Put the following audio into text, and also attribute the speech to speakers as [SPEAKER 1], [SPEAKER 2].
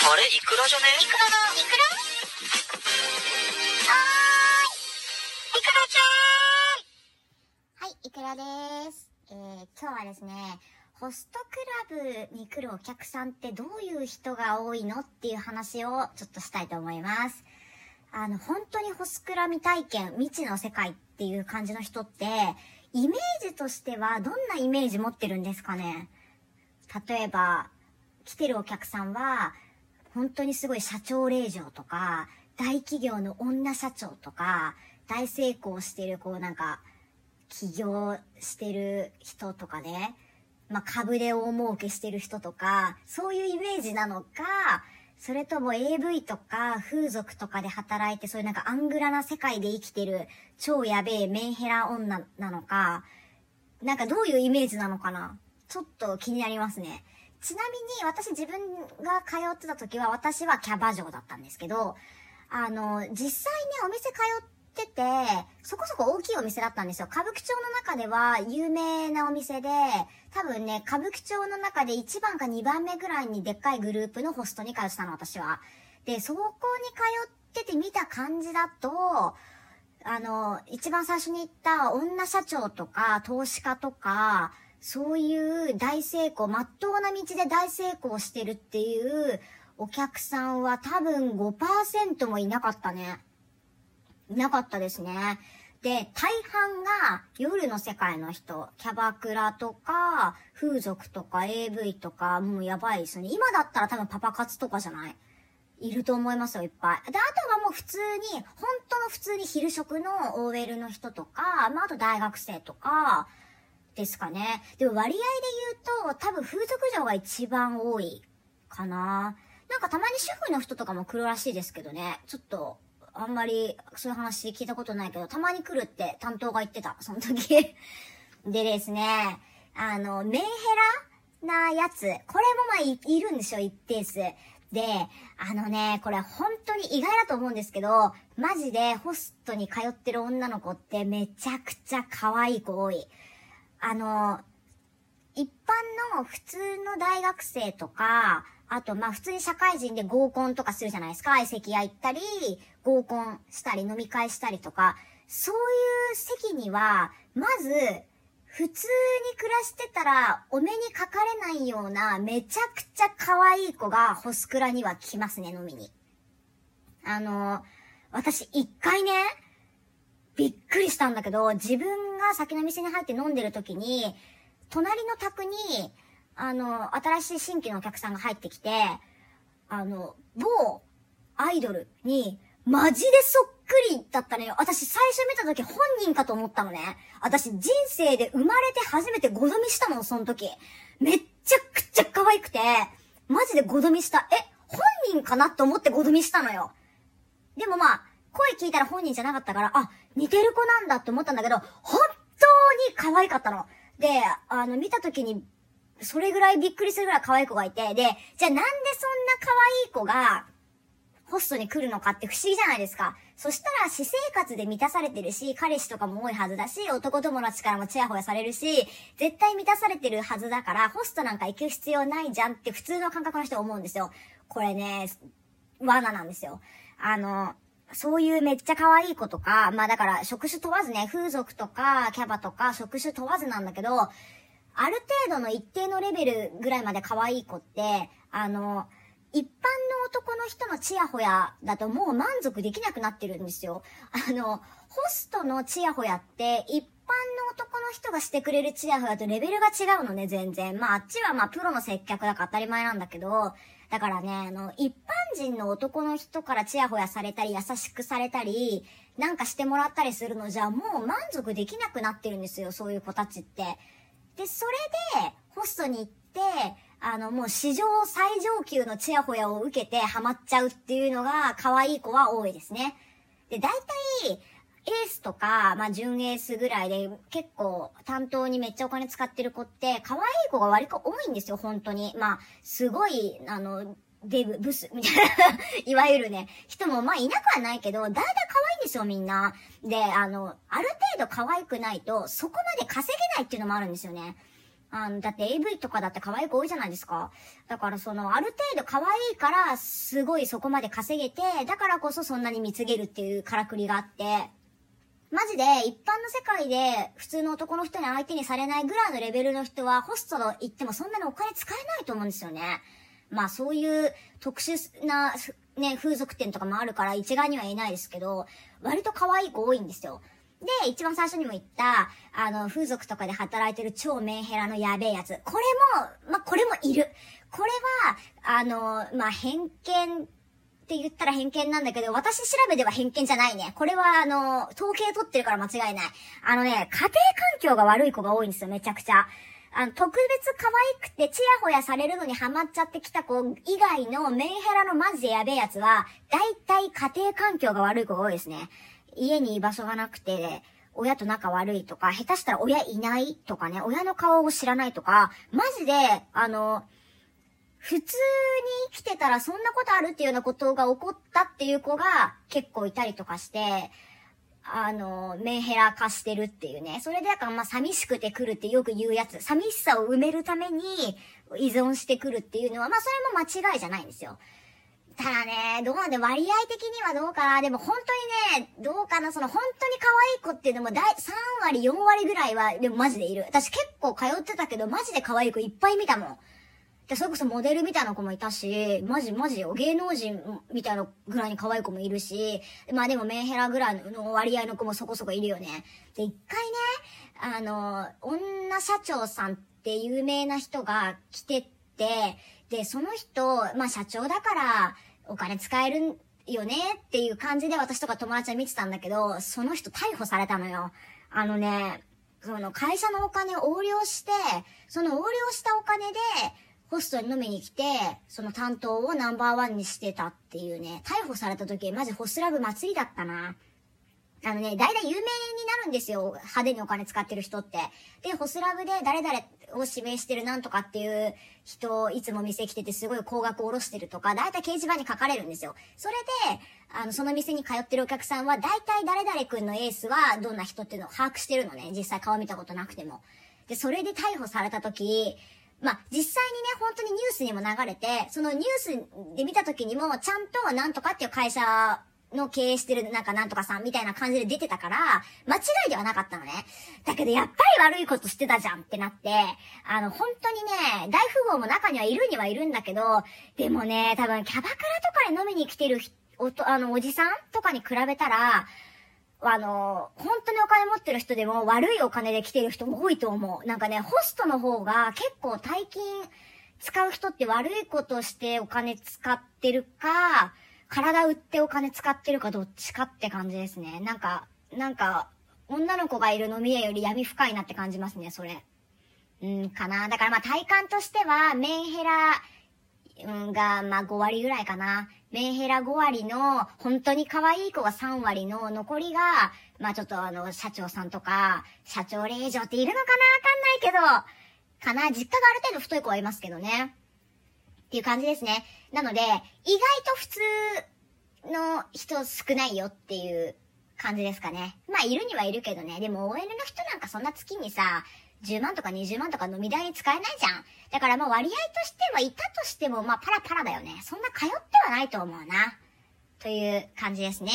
[SPEAKER 1] あれ？イクラじゃね？
[SPEAKER 2] イクラだイクラはーいイクラちゃんはい、イクラです。えー、今日はですね、ホストクラブに来るお客さんってどういう人が多いのっていう話をちょっとしたいと思います。あの、本当にホスクラ未体験、未知の世界っていう感じの人って、イメージとしてはどんなイメージ持ってるんですかね？例えば、来てるお客さんは、本当にすごい社長令嬢とか、大企業の女社長とか、大成功してる、こうなんか、起業してる人とかね、まあ、株で大儲けしてる人とか、そういうイメージなのか、それとも AV とか風俗とかで働いて、そういうなんかアングラな世界で生きてる超やべえメンヘラ女なのか、なんかどういうイメージなのかなちょっと気になりますね。ちなみに私自分が通ってた時は私はキャバ嬢だったんですけど、あの、実際ね、お店通ってて、そこそこ大きいお店だったんですよ。歌舞伎町の中では有名なお店で、多分ね、歌舞伎町の中で1番か2番目ぐらいにでっかいグループのホストに通ってたの、私は。で、そこに通ってて見た感じだと、あの、一番最初に言った女社長とか投資家とか、そういう大成功、まっとうな道で大成功してるっていうお客さんは多分5%もいなかったね。いなかったですね。で、大半が夜の世界の人、キャバクラとか、風俗とか AV とか、もうやばいですね。今だったら多分パパ活とかじゃない？いると思いますよ、いっぱい。で、あとはもう普通に、本当の普通に昼食の OL の人とか、まあ、あと大学生とか、ですかね。でも割合で言うと、多分風俗嬢が一番多いかな。なんかたまに主婦の人とかも来るらしいですけどね。ちょっと、あんまりそういう話聞いたことないけど、たまに来るって担当が言ってた、その時。でですね、あの、メンヘラなやつ、これもまあいいるんですよ、一定数。で、あのね、これ本当に意外だと思うんですけど、マジでホストに通ってる女の子ってめちゃくちゃ可愛い子多い。あの、一般の普通の大学生とか、あと、ま、普通に社会人で合コンとかするじゃないですか。相席屋行ったり、合コンしたり、飲み会したりとか。そういう席には、まず、普通に暮らしてたら、お目にかかれないような、めちゃくちゃ可愛い子が、ホスクラには来ますね、飲みに。あの、私、一回ね、びっくりしたんだけど、自分が先の店に入って飲んでる時に、隣の宅に、あの、新しい新規のお客さんが入ってきて、あの、某アイドルに、マジでそっくりだったのよ。私最初見た時本人かと思ったのね。私人生で生まれて初めてごどみしたの、その時。めっちゃくちゃ可愛くて、マジでごどみした。え、本人かなって思ってごどみしたのよ。でもまあ、声聞いたら本人じゃなかったから、あ、似てる子なんだって思ったんだけど、本当に可愛かったの。で、あの、見た時に、それぐらいびっくりするぐらい可愛い子がいて、で、じゃあなんでそんな可愛い子が、ホストに来るのかって不思議じゃないですか。そしたら私生活で満たされてるし、彼氏とかも多いはずだし、男友達からもチヤホヤされるし、絶対満たされてるはずだから、ホストなんか行く必要ないじゃんって普通の感覚の人は思うんですよ。これね、罠なんですよ。あの、そういうめっちゃ可愛い子とか、まあだから職種問わずね、風俗とかキャバとか職種問わずなんだけど、ある程度の一定のレベルぐらいまで可愛い子って、あの、一般の男の人のチヤホヤだともう満足できなくなってるんですよ。あの、ホストのチヤホヤって一般の人がしてくれるチヤホヤとレベルが違うのね、全然。まああっちはまあプロの接客だから当たり前なんだけど、だからね、あの、一般人の男の人からチヤホヤされたり、優しくされたり、なんかしてもらったりするのじゃ、もう満足できなくなってるんですよ、そういう子たちって。で、それで、ホストに行って、あの、もう史上最上級のチヤホヤを受けてハマっちゃうっていうのが、可愛い子は多いですね。で、大体、エースとか、まあ、準エースぐらいで、結構、担当にめっちゃお金使ってる子って、可愛い子が割と多いんですよ、本当に。まあ、すごい、あの、デブ、ブス、みたいな、いわゆるね、人も、まあ、いなくはないけど、だいたい可愛いんですよ、みんな。で、あの、ある程度可愛くないと、そこまで稼げないっていうのもあるんですよね。あの、だって AV とかだって可愛い子多いじゃないですか。だからその、ある程度可愛いから、すごいそこまで稼げて、だからこそそんなに貢げるっていうからくりがあって、マジで一般の世界で普通の男の人に相手にされないぐらいのレベルの人はホストの行ってもそんなにお金使えないと思うんですよね。まあそういう特殊なね、風俗店とかもあるから一概には言えないですけど、割と可愛い子多いんですよ。で、一番最初にも言った、あの、風俗とかで働いてる超メンヘラのやべえやつ。これも、まあ、これもいる。これは、あの、まあ、偏見って言ったら偏見なんだけど、私調べでは偏見じゃないね。これは、あの、統計取ってるから間違いない。あのね、家庭環境が悪い子が多いんですよ、めちゃくちゃ。あの、特別可愛くてチヤホヤされるのにハマっちゃってきた子以外のメンヘラのマジでやべえやつは、大体家庭環境が悪い子が多いですね。家に居場所がなくて、親と仲悪いとか、下手したら親いないとかね、親の顔を知らないとか、マジで、あの、普通に生きてたらそんなことあるっていうようなことが起こったっていう子が結構いたりとかして、あの、メンヘラ化してるっていうね。それでだからまあ寂しくて来るってよく言うやつ。寂しさを埋めるために依存してくるっていうのは、まあそれも間違いじゃないんですよ。ただね、どうなんで割合的にはどうかな。でも本当にね、どうかな。その本当に可愛い子っていうのもだい3割、4割ぐらいは、でもマジでいる。私結構通ってたけど、マジで可愛い子いっぱい見たもん。で、それこそモデルみたいな子もいたし、マジマジよ。芸能人みたいなぐらいに可愛い子もいるし、まあでもメンヘラぐらいの割合の子もそこそこいるよね。で、一回ね、あの、女社長さんって有名な人が来てって、で、その人、まあ社長だから、お金使えるよねっていう感じで私とか友達は見てたんだけど、その人逮捕されたのよ。あのね、その会社のお金を横領して、その横領したお金で、ホストに飲みに来て、その担当をナンバーワンにしてたっていうね、逮捕された時、マジホスラブ祭りだったな。あのね、大体有名になるんですよ。派手にお金使ってる人って。で、ホスラブで誰々を指名してるなんとかっていう人、いつも店来ててすごい高額を下ろしてるとか、大体掲示板に書かれるんですよ。それで、あの、その店に通ってるお客さんは、大体誰々くんのエースはどんな人っていうのを把握してるのね。実際顔見たことなくても。で、それで逮捕された時、まあ、実際にね、本当にニュースにも流れて、そのニュースで見た時にも、ちゃんとなんとかっていう会社の経営してるなんかなんとかさんみたいな感じで出てたから、間違いではなかったのね。だけどやっぱり悪いことしてたじゃんってなって、あの、本当にね、大富豪も中にはいるにはいるんだけど、でもね、多分キャバクラとかに飲みに来てるおと、あの、おじさんとかに比べたら、あの、本当にお金持ってる人でも悪いお金で来てる人も多いと思う。なんかね、ホストの方が結構大金使う人って悪いことしてお金使ってるか、体売ってお金使ってるかどっちかって感じですね。なんか、なんか、女の子がいる飲み屋より闇深いなって感じますね、それ。うん、かな。だからまあ体感としては、メンヘラ、が、まあ5割ぐらいかな。メンヘラ5割の、本当に可愛い子が3割の、残りが、まあちょっとあの、社長さんとか、社長令嬢っているのかなわかんないけど、かな。実家がある程度太い子はいますけどね。っていう感じですね。なので、意外と普通の人少ないよっていう感じですかね。まあ、いるにはいるけどね。でも OL の人なんかそんな月にさ、10万とか20万とか飲み代に使えないじゃん。だからまあ割合としてはいたとしてもまあパラパラだよね。そんな通ってはないと思うな。という感じですね。